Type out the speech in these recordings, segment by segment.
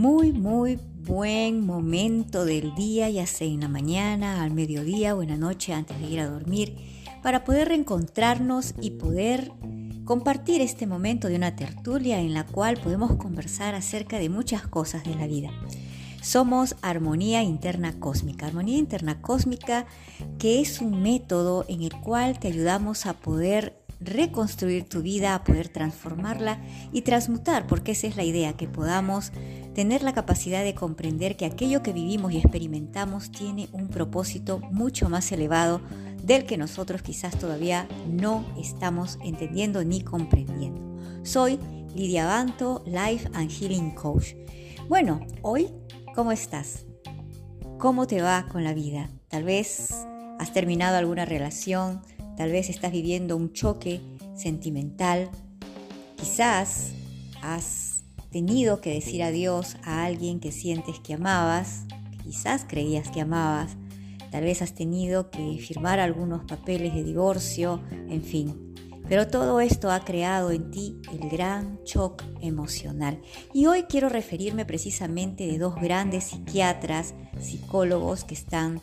Muy, muy buen momento del día, ya sea en la mañana, al mediodía o en la noche antes de ir a dormir, para poder reencontrarnos y poder compartir este momento de una tertulia en la cual podemos conversar acerca de muchas cosas de la vida. Somos Armonía Interna Cósmica. Armonía Interna Cósmica que es un método en el cual te ayudamos a poder reconstruir tu vida, a poder transformarla y transmutar, porque esa es la idea, que podamos tener la capacidad de comprender que aquello que vivimos y experimentamos tiene un propósito mucho más elevado del que nosotros quizás todavía no estamos entendiendo ni comprendiendo. Soy Lidia Banto, Life and Healing Coach. Bueno, hoy, ¿cómo estás? ¿Cómo te va con la vida? Tal vez has terminado alguna relación, Tal vez estás viviendo un choque sentimental. Quizás has tenido que decir adiós a alguien que sientes que amabas, quizás creías que amabas. Tal vez has tenido que firmar algunos papeles de divorcio, en fin. Pero todo esto ha creado en ti el gran shock emocional. Y hoy quiero referirme precisamente de dos grandes psiquiatras, psicólogos que están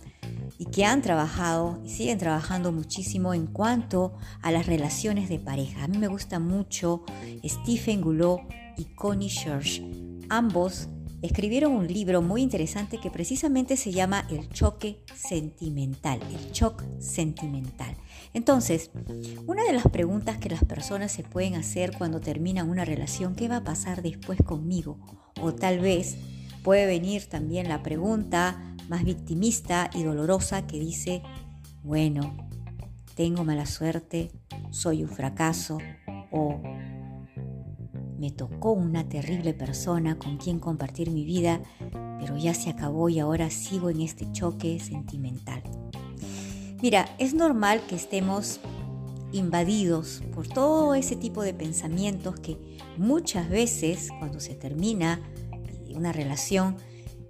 y que han trabajado y siguen trabajando muchísimo en cuanto a las relaciones de pareja. A mí me gusta mucho Stephen Goulot y Connie Church. Ambos escribieron un libro muy interesante que precisamente se llama El choque sentimental, el shock sentimental. Entonces, una de las preguntas que las personas se pueden hacer cuando terminan una relación, ¿qué va a pasar después conmigo? O tal vez puede venir también la pregunta, más victimista y dolorosa que dice, bueno, tengo mala suerte, soy un fracaso o me tocó una terrible persona con quien compartir mi vida, pero ya se acabó y ahora sigo en este choque sentimental. Mira, es normal que estemos invadidos por todo ese tipo de pensamientos que muchas veces cuando se termina una relación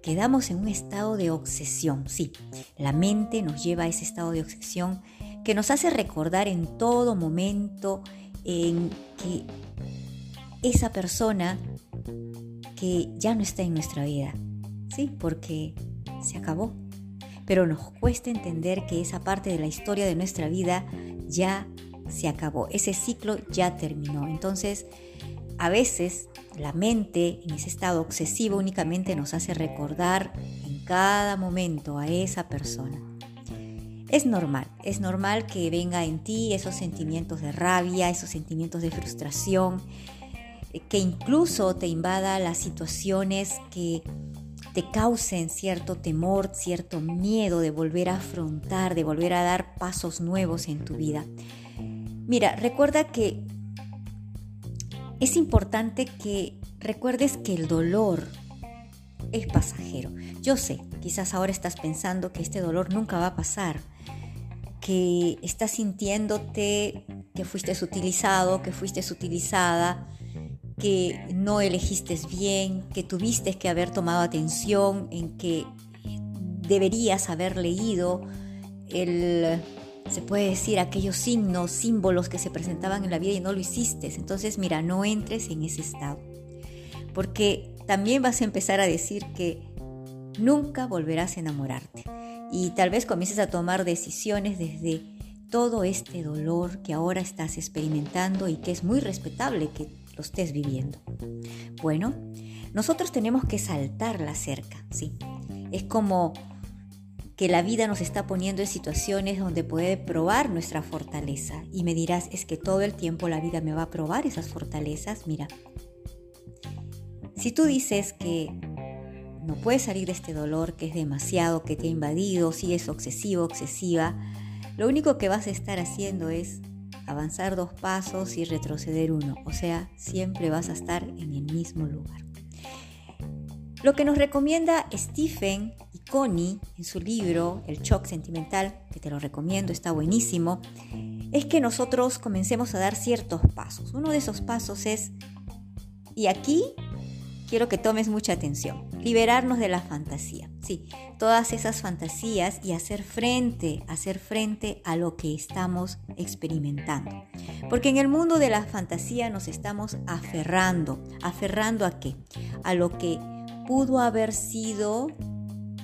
quedamos en un estado de obsesión. Sí, la mente nos lleva a ese estado de obsesión que nos hace recordar en todo momento en que esa persona que ya no está en nuestra vida, ¿sí? Porque se acabó. Pero nos cuesta entender que esa parte de la historia de nuestra vida ya se acabó, ese ciclo ya terminó. Entonces, a veces la mente en ese estado obsesivo únicamente nos hace recordar en cada momento a esa persona. Es normal, es normal que venga en ti esos sentimientos de rabia, esos sentimientos de frustración, que incluso te invada las situaciones que te causen cierto temor, cierto miedo de volver a afrontar, de volver a dar pasos nuevos en tu vida. Mira, recuerda que es importante que recuerdes que el dolor es pasajero. Yo sé, quizás ahora estás pensando que este dolor nunca va a pasar, que estás sintiéndote que fuiste utilizado, que fuiste utilizada, que no elegiste bien, que tuviste que haber tomado atención, en que deberías haber leído el se puede decir, aquellos signos, símbolos que se presentaban en la vida y no lo hiciste. Entonces, mira, no entres en ese estado. Porque también vas a empezar a decir que nunca volverás a enamorarte. Y tal vez comiences a tomar decisiones desde todo este dolor que ahora estás experimentando y que es muy respetable que lo estés viviendo. Bueno, nosotros tenemos que saltar la cerca, ¿sí? Es como que la vida nos está poniendo en situaciones donde puede probar nuestra fortaleza. Y me dirás, es que todo el tiempo la vida me va a probar esas fortalezas. Mira, si tú dices que no puedes salir de este dolor que es demasiado, que te ha invadido, si es obsesivo, obsesiva, lo único que vas a estar haciendo es avanzar dos pasos y retroceder uno. O sea, siempre vas a estar en el mismo lugar. Lo que nos recomienda Stephen y Connie en su libro El shock sentimental, que te lo recomiendo, está buenísimo, es que nosotros comencemos a dar ciertos pasos. Uno de esos pasos es, y aquí quiero que tomes mucha atención, liberarnos de la fantasía. Sí, todas esas fantasías y hacer frente, hacer frente a lo que estamos experimentando. Porque en el mundo de la fantasía nos estamos aferrando. ¿Aferrando a qué? A lo que pudo haber sido,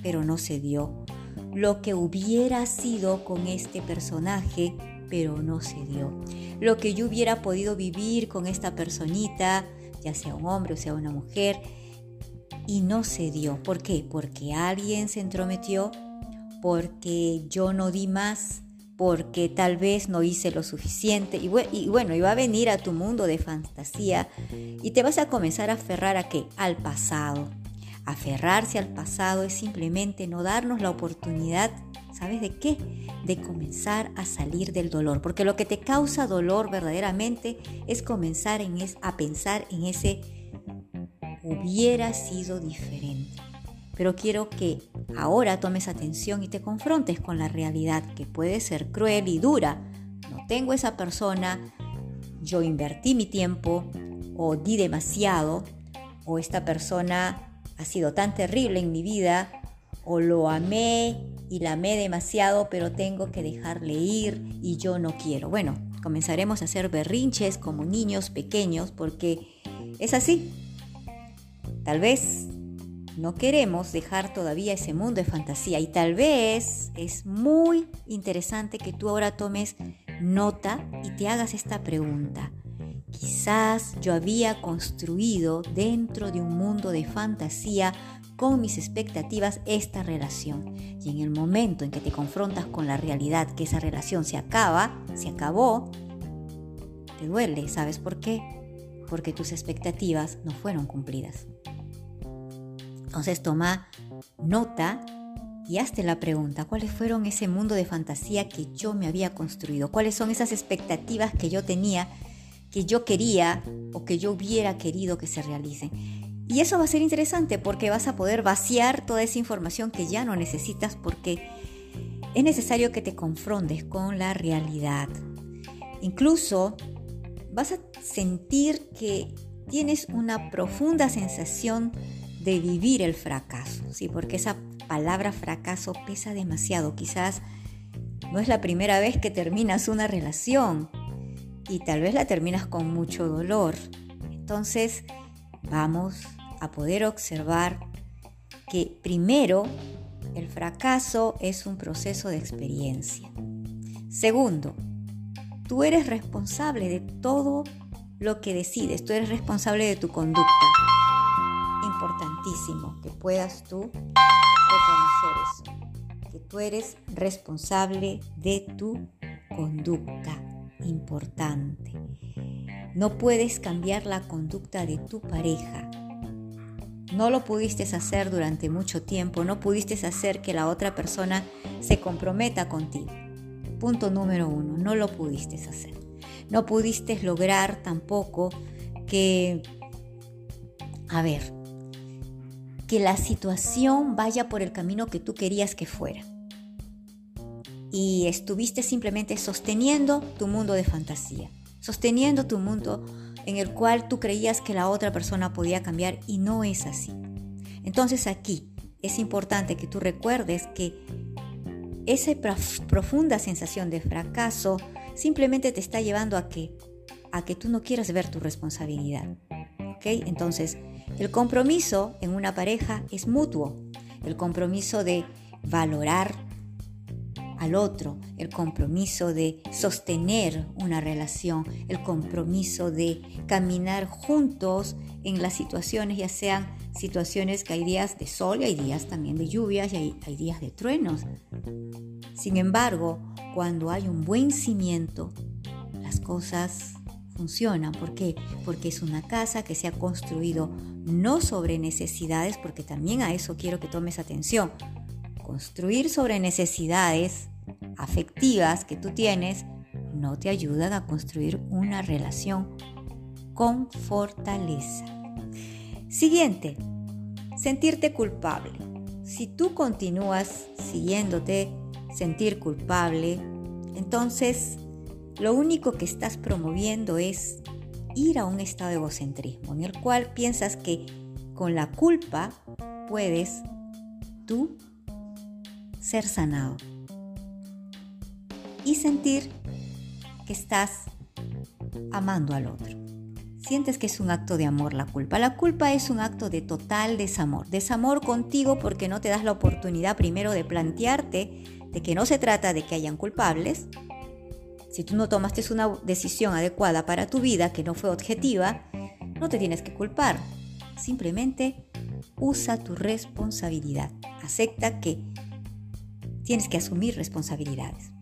pero no se dio. Lo que hubiera sido con este personaje, pero no se dio. Lo que yo hubiera podido vivir con esta personita, ya sea un hombre o sea una mujer, y no se dio. ¿Por qué? Porque alguien se entrometió, porque yo no di más, porque tal vez no hice lo suficiente. Y, bueno, iba a venir a tu mundo de fantasía y te vas a comenzar a aferrar a qué? Al pasado. Aferrarse al pasado es simplemente no darnos la oportunidad, ¿sabes de qué? De comenzar a salir del dolor. Porque lo que te causa dolor verdaderamente es comenzar en a pensar en ese hubiera sido diferente. Pero quiero que ahora tomes atención y te confrontes con la realidad que puede ser cruel y dura. No tengo esa persona, yo invertí mi tiempo o di demasiado o esta persona ha sido tan terrible en mi vida o lo amé y la amé demasiado pero tengo que dejarle ir y yo no quiero. Bueno, comenzaremos a hacer berrinches como niños pequeños porque es así, Tal vez no queremos dejar todavía ese mundo de fantasía y tal vez es muy interesante que tú ahora tomes nota y te hagas esta pregunta. Quizás yo había construido dentro de un mundo de fantasía con mis expectativas esta relación. Y en el momento en que te confrontas con la realidad que esa relación se acaba, se acabó, te duele. ¿Sabes por qué? Porque tus expectativas no fueron cumplidas. Entonces toma nota y hazte la pregunta, ¿cuáles fueron ese mundo de fantasía que yo me había construido? ¿Cuáles son esas expectativas que yo tenía, que yo quería o que yo hubiera querido que se realicen? Y eso va a ser interesante porque vas a poder vaciar toda esa información que ya no necesitas porque es necesario que te confrontes con la realidad. Incluso vas a sentir que tienes una profunda sensación de vivir el fracaso, ¿sí? porque esa palabra fracaso pesa demasiado. Quizás no es la primera vez que terminas una relación y tal vez la terminas con mucho dolor. Entonces vamos a poder observar que primero el fracaso es un proceso de experiencia. Segundo, tú eres responsable de todo lo que decides, tú eres responsable de tu conducta importantísimo que puedas tú reconocer eso, que tú eres responsable de tu conducta importante. No puedes cambiar la conducta de tu pareja. No lo pudiste hacer durante mucho tiempo, no pudiste hacer que la otra persona se comprometa contigo. Punto número uno, no lo pudiste hacer. No pudiste lograr tampoco que, a ver, que la situación vaya por el camino que tú querías que fuera. Y estuviste simplemente sosteniendo tu mundo de fantasía, sosteniendo tu mundo en el cual tú creías que la otra persona podía cambiar y no es así. Entonces aquí es importante que tú recuerdes que esa profunda sensación de fracaso simplemente te está llevando a que a que tú no quieras ver tu responsabilidad. ¿Ok? Entonces, el compromiso en una pareja es mutuo. El compromiso de valorar al otro, el compromiso de sostener una relación, el compromiso de caminar juntos en las situaciones, ya sean situaciones que hay días de sol y hay días también de lluvias y hay, hay días de truenos. Sin embargo, cuando hay un buen cimiento, las cosas funcionan. ¿Por qué? Porque es una casa que se ha construido no sobre necesidades, porque también a eso quiero que tomes atención. Construir sobre necesidades afectivas que tú tienes no te ayudan a construir una relación con fortaleza. Siguiente, sentirte culpable. Si tú continúas siguiéndote sentir culpable, entonces lo único que estás promoviendo es ir a un estado de egocentrismo en el cual piensas que con la culpa puedes tú ser sanado sentir que estás amando al otro. Sientes que es un acto de amor la culpa. La culpa es un acto de total desamor. Desamor contigo porque no te das la oportunidad primero de plantearte de que no se trata de que hayan culpables. Si tú no tomaste una decisión adecuada para tu vida que no fue objetiva, no te tienes que culpar. Simplemente usa tu responsabilidad. Acepta que tienes que asumir responsabilidades.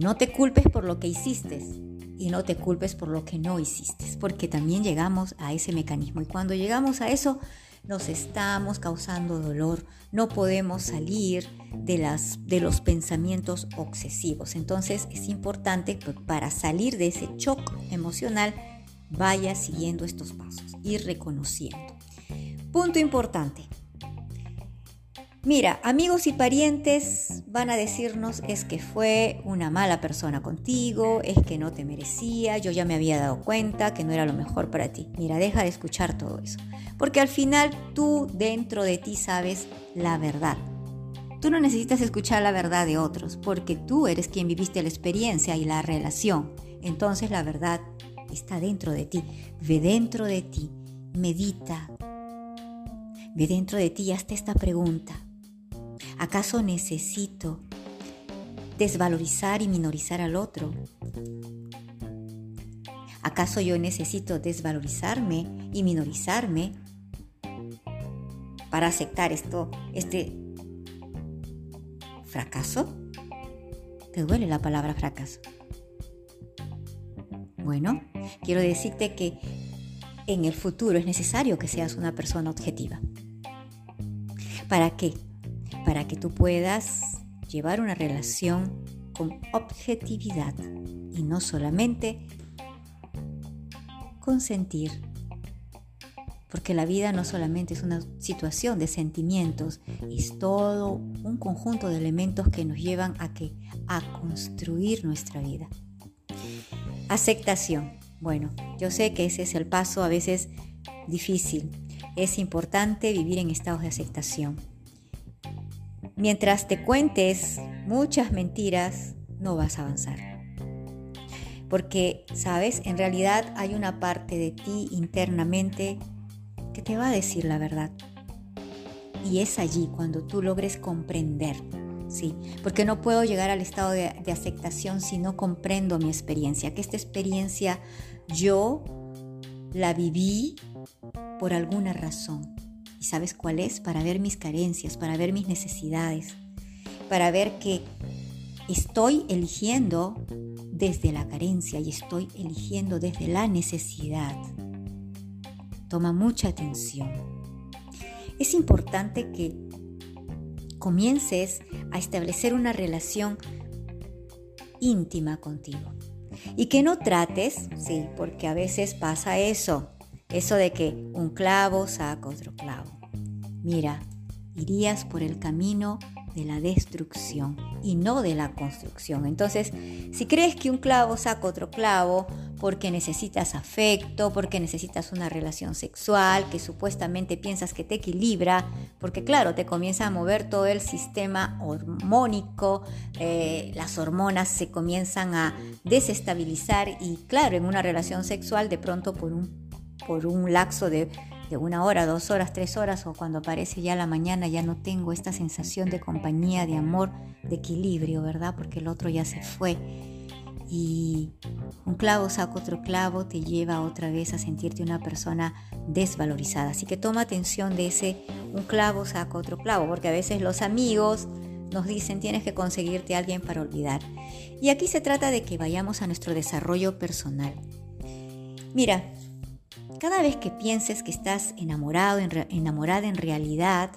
No te culpes por lo que hiciste y no te culpes por lo que no hiciste, porque también llegamos a ese mecanismo y cuando llegamos a eso nos estamos causando dolor, no podemos salir de, las, de los pensamientos obsesivos. Entonces es importante que para salir de ese shock emocional vaya siguiendo estos pasos y reconociendo. Punto importante, Mira, amigos y parientes van a decirnos es que fue una mala persona contigo, es que no te merecía, yo ya me había dado cuenta que no era lo mejor para ti. Mira, deja de escuchar todo eso, porque al final tú dentro de ti sabes la verdad. Tú no necesitas escuchar la verdad de otros, porque tú eres quien viviste la experiencia y la relación. Entonces la verdad está dentro de ti. Ve dentro de ti, medita. Ve dentro de ti y hazte esta pregunta. ¿Acaso necesito desvalorizar y minorizar al otro? ¿Acaso yo necesito desvalorizarme y minorizarme para aceptar esto, este fracaso? ¿Te duele la palabra fracaso? Bueno, quiero decirte que en el futuro es necesario que seas una persona objetiva. ¿Para qué? Para que tú puedas llevar una relación con objetividad y no solamente consentir. Porque la vida no solamente es una situación de sentimientos, es todo un conjunto de elementos que nos llevan a que a construir nuestra vida. Aceptación. Bueno, yo sé que ese es el paso a veces difícil. Es importante vivir en estados de aceptación. Mientras te cuentes muchas mentiras, no vas a avanzar. Porque, sabes, en realidad hay una parte de ti internamente que te va a decir la verdad. Y es allí cuando tú logres comprender, ¿sí? Porque no puedo llegar al estado de, de aceptación si no comprendo mi experiencia, que esta experiencia yo la viví por alguna razón. ¿Y sabes cuál es? Para ver mis carencias, para ver mis necesidades, para ver que estoy eligiendo desde la carencia y estoy eligiendo desde la necesidad. Toma mucha atención. Es importante que comiences a establecer una relación íntima contigo. Y que no trates, sí, porque a veces pasa eso, eso de que un clavo saca otro clavo. Mira, irías por el camino de la destrucción y no de la construcción. Entonces, si crees que un clavo saca otro clavo porque necesitas afecto, porque necesitas una relación sexual, que supuestamente piensas que te equilibra, porque claro, te comienza a mover todo el sistema hormónico, eh, las hormonas se comienzan a desestabilizar y claro, en una relación sexual de pronto por un por un lapso de, una hora, dos horas, tres horas o cuando aparece ya la mañana ya no tengo esta sensación de compañía, de amor, de equilibrio, ¿verdad? Porque el otro ya se fue. Y un clavo saca otro clavo, te lleva otra vez a sentirte una persona desvalorizada. Así que toma atención de ese un clavo saca otro clavo, porque a veces los amigos nos dicen tienes que conseguirte alguien para olvidar. Y aquí se trata de que vayamos a nuestro desarrollo personal. Mira, cada vez que pienses que estás enamorado, enamorada en realidad,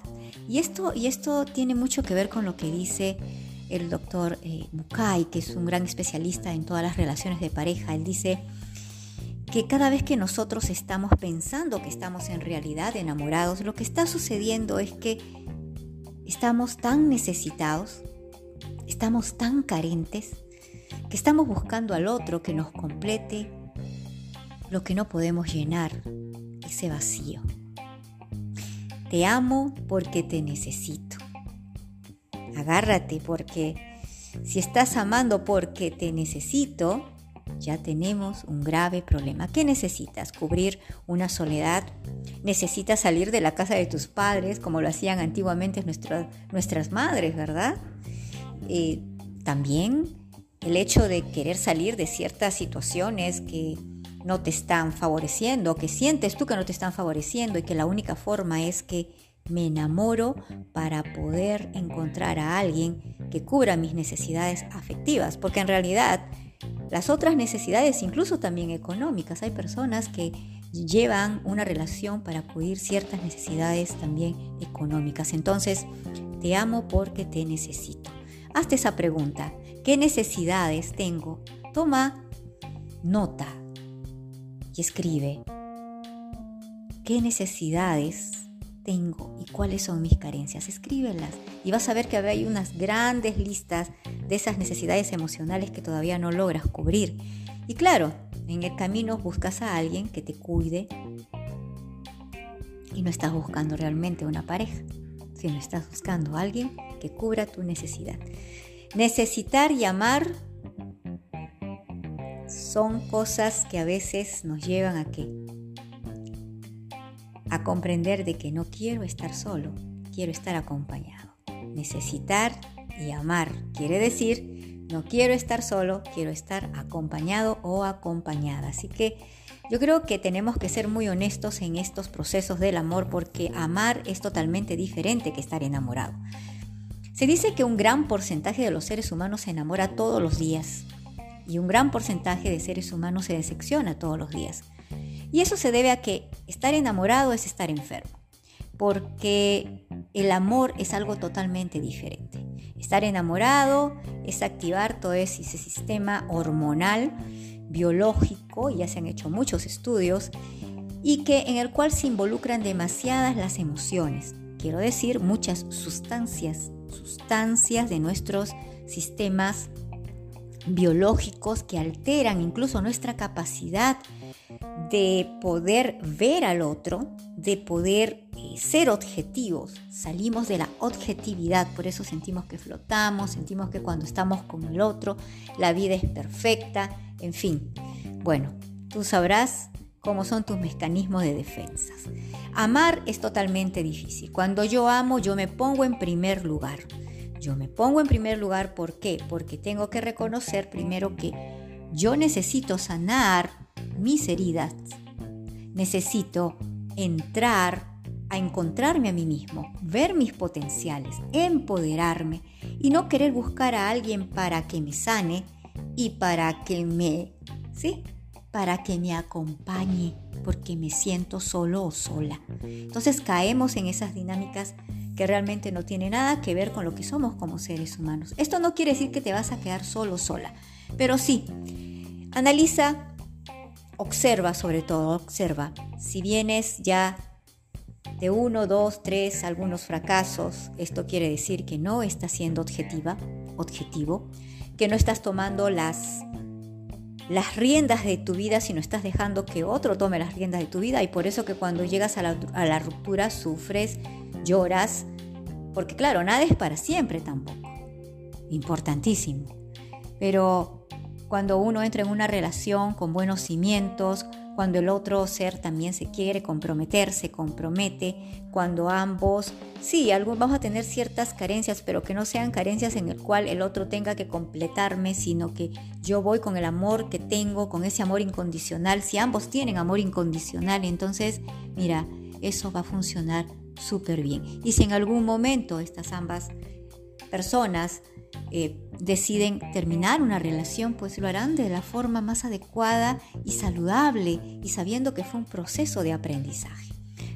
y esto, y esto tiene mucho que ver con lo que dice el doctor eh, Bukai, que es un gran especialista en todas las relaciones de pareja. Él dice que cada vez que nosotros estamos pensando que estamos en realidad enamorados, lo que está sucediendo es que estamos tan necesitados, estamos tan carentes, que estamos buscando al otro que nos complete lo que no podemos llenar, ese vacío. Te amo porque te necesito. Agárrate porque si estás amando porque te necesito, ya tenemos un grave problema. ¿Qué necesitas? ¿Cubrir una soledad? ¿Necesitas salir de la casa de tus padres como lo hacían antiguamente nuestras madres, verdad? Eh, también el hecho de querer salir de ciertas situaciones que no te están favoreciendo, que sientes tú que no te están favoreciendo y que la única forma es que me enamoro para poder encontrar a alguien que cubra mis necesidades afectivas, porque en realidad las otras necesidades, incluso también económicas, hay personas que llevan una relación para cubrir ciertas necesidades también económicas. Entonces, te amo porque te necesito. Hazte esa pregunta, ¿qué necesidades tengo? Toma nota y escribe, ¿qué necesidades tengo y cuáles son mis carencias. Escríbelas y vas a ver que hay unas grandes listas de esas necesidades emocionales que todavía no logras cubrir. Y claro, en el camino buscas a alguien que te cuide y no estás buscando realmente una pareja, sino estás buscando alguien que cubra tu necesidad. Necesitar y amar son cosas que a veces nos llevan a que a comprender de que no quiero estar solo, quiero estar acompañado. Necesitar y amar quiere decir no quiero estar solo, quiero estar acompañado o acompañada. Así que yo creo que tenemos que ser muy honestos en estos procesos del amor porque amar es totalmente diferente que estar enamorado. Se dice que un gran porcentaje de los seres humanos se enamora todos los días y un gran porcentaje de seres humanos se decepciona todos los días. Y eso se debe a que estar enamorado es estar enfermo, porque el amor es algo totalmente diferente. Estar enamorado es activar todo ese sistema hormonal, biológico, ya se han hecho muchos estudios, y que en el cual se involucran demasiadas las emociones, quiero decir muchas sustancias, sustancias de nuestros sistemas biológicos que alteran incluso nuestra capacidad de poder ver al otro, de poder eh, ser objetivos. Salimos de la objetividad, por eso sentimos que flotamos, sentimos que cuando estamos con el otro la vida es perfecta, en fin. Bueno, tú sabrás cómo son tus mecanismos de defensas. Amar es totalmente difícil. Cuando yo amo, yo me pongo en primer lugar. Yo me pongo en primer lugar, ¿por qué? Porque tengo que reconocer primero que yo necesito sanar mis heridas. Necesito entrar a encontrarme a mí mismo, ver mis potenciales, empoderarme y no querer buscar a alguien para que me sane y para que me, sí, para que me acompañe porque me siento solo o sola. Entonces caemos en esas dinámicas que realmente no tienen nada que ver con lo que somos como seres humanos. Esto no quiere decir que te vas a quedar solo sola, pero sí, analiza observa sobre todo, observa. Si vienes ya de uno, dos, tres, algunos fracasos, esto quiere decir que no estás siendo objetiva, objetivo, que no estás tomando las, las riendas de tu vida, sino estás dejando que otro tome las riendas de tu vida. Y por eso que cuando llegas a la, a la ruptura sufres, lloras, porque claro, nada es para siempre tampoco, importantísimo, pero cuando uno entra en una relación con buenos cimientos, cuando el otro ser también se quiere comprometer, se compromete, cuando ambos, sí, vamos a tener ciertas carencias, pero que no sean carencias en el cual el otro tenga que completarme, sino que yo voy con el amor que tengo, con ese amor incondicional. Si ambos tienen amor incondicional, entonces, mira, eso va a funcionar súper bien. Y si en algún momento estas ambas personas eh, deciden terminar una relación, pues lo harán de la forma más adecuada y saludable y sabiendo que fue un proceso de aprendizaje.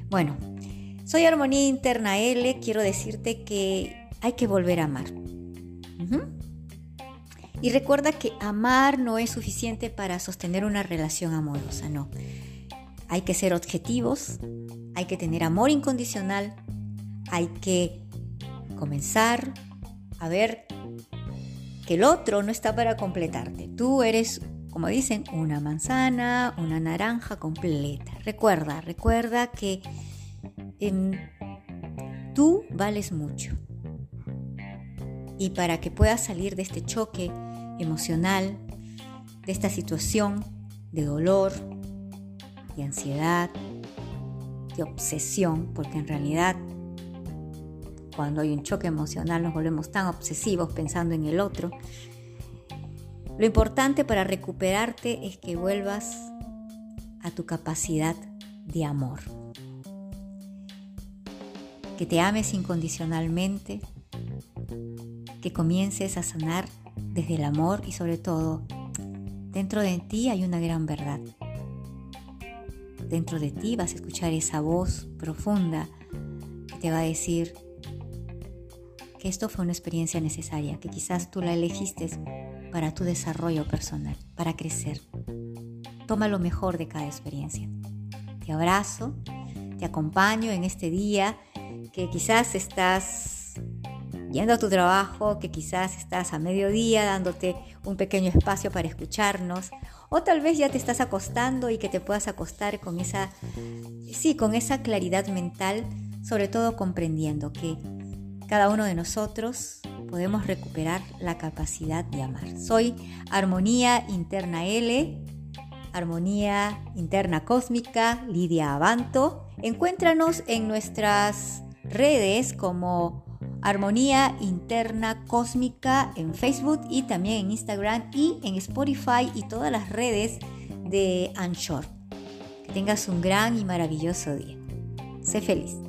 Bueno, soy Armonía Interna L, quiero decirte que hay que volver a amar. Y recuerda que amar no es suficiente para sostener una relación amorosa, no. Hay que ser objetivos, hay que tener amor incondicional, hay que comenzar a ver que el otro no está para completarte. Tú eres, como dicen, una manzana, una naranja completa. Recuerda, recuerda que tú vales mucho. Y para que puedas salir de este choque emocional, de esta situación de dolor, de ansiedad, de obsesión, porque en realidad cuando hay un choque emocional nos volvemos tan obsesivos pensando en el otro. Lo importante para recuperarte es que vuelvas a tu capacidad de amor. Que te ames incondicionalmente, que comiences a sanar desde el amor y sobre todo, dentro de ti hay una gran verdad. Dentro de ti vas a escuchar esa voz profunda que te va a decir, que esto fue una experiencia necesaria, que quizás tú la elegiste para tu desarrollo personal, para crecer. Toma lo mejor de cada experiencia. Te abrazo, te acompaño en este día que quizás estás yendo a tu trabajo, que quizás estás a mediodía dándote un pequeño espacio para escucharnos, o tal vez ya te estás acostando y que te puedas acostar con esa, sí, con esa claridad mental, sobre todo comprendiendo que cada uno de nosotros podemos recuperar la capacidad de amar. Soy Armonía Interna L, Armonía Interna Cósmica, Lidia Abanto. Encuéntranos en nuestras redes como Armonía Interna Cósmica en Facebook y también en Instagram y en Spotify y todas las redes de Anshore. Que tengas un gran y maravilloso día. Sé feliz.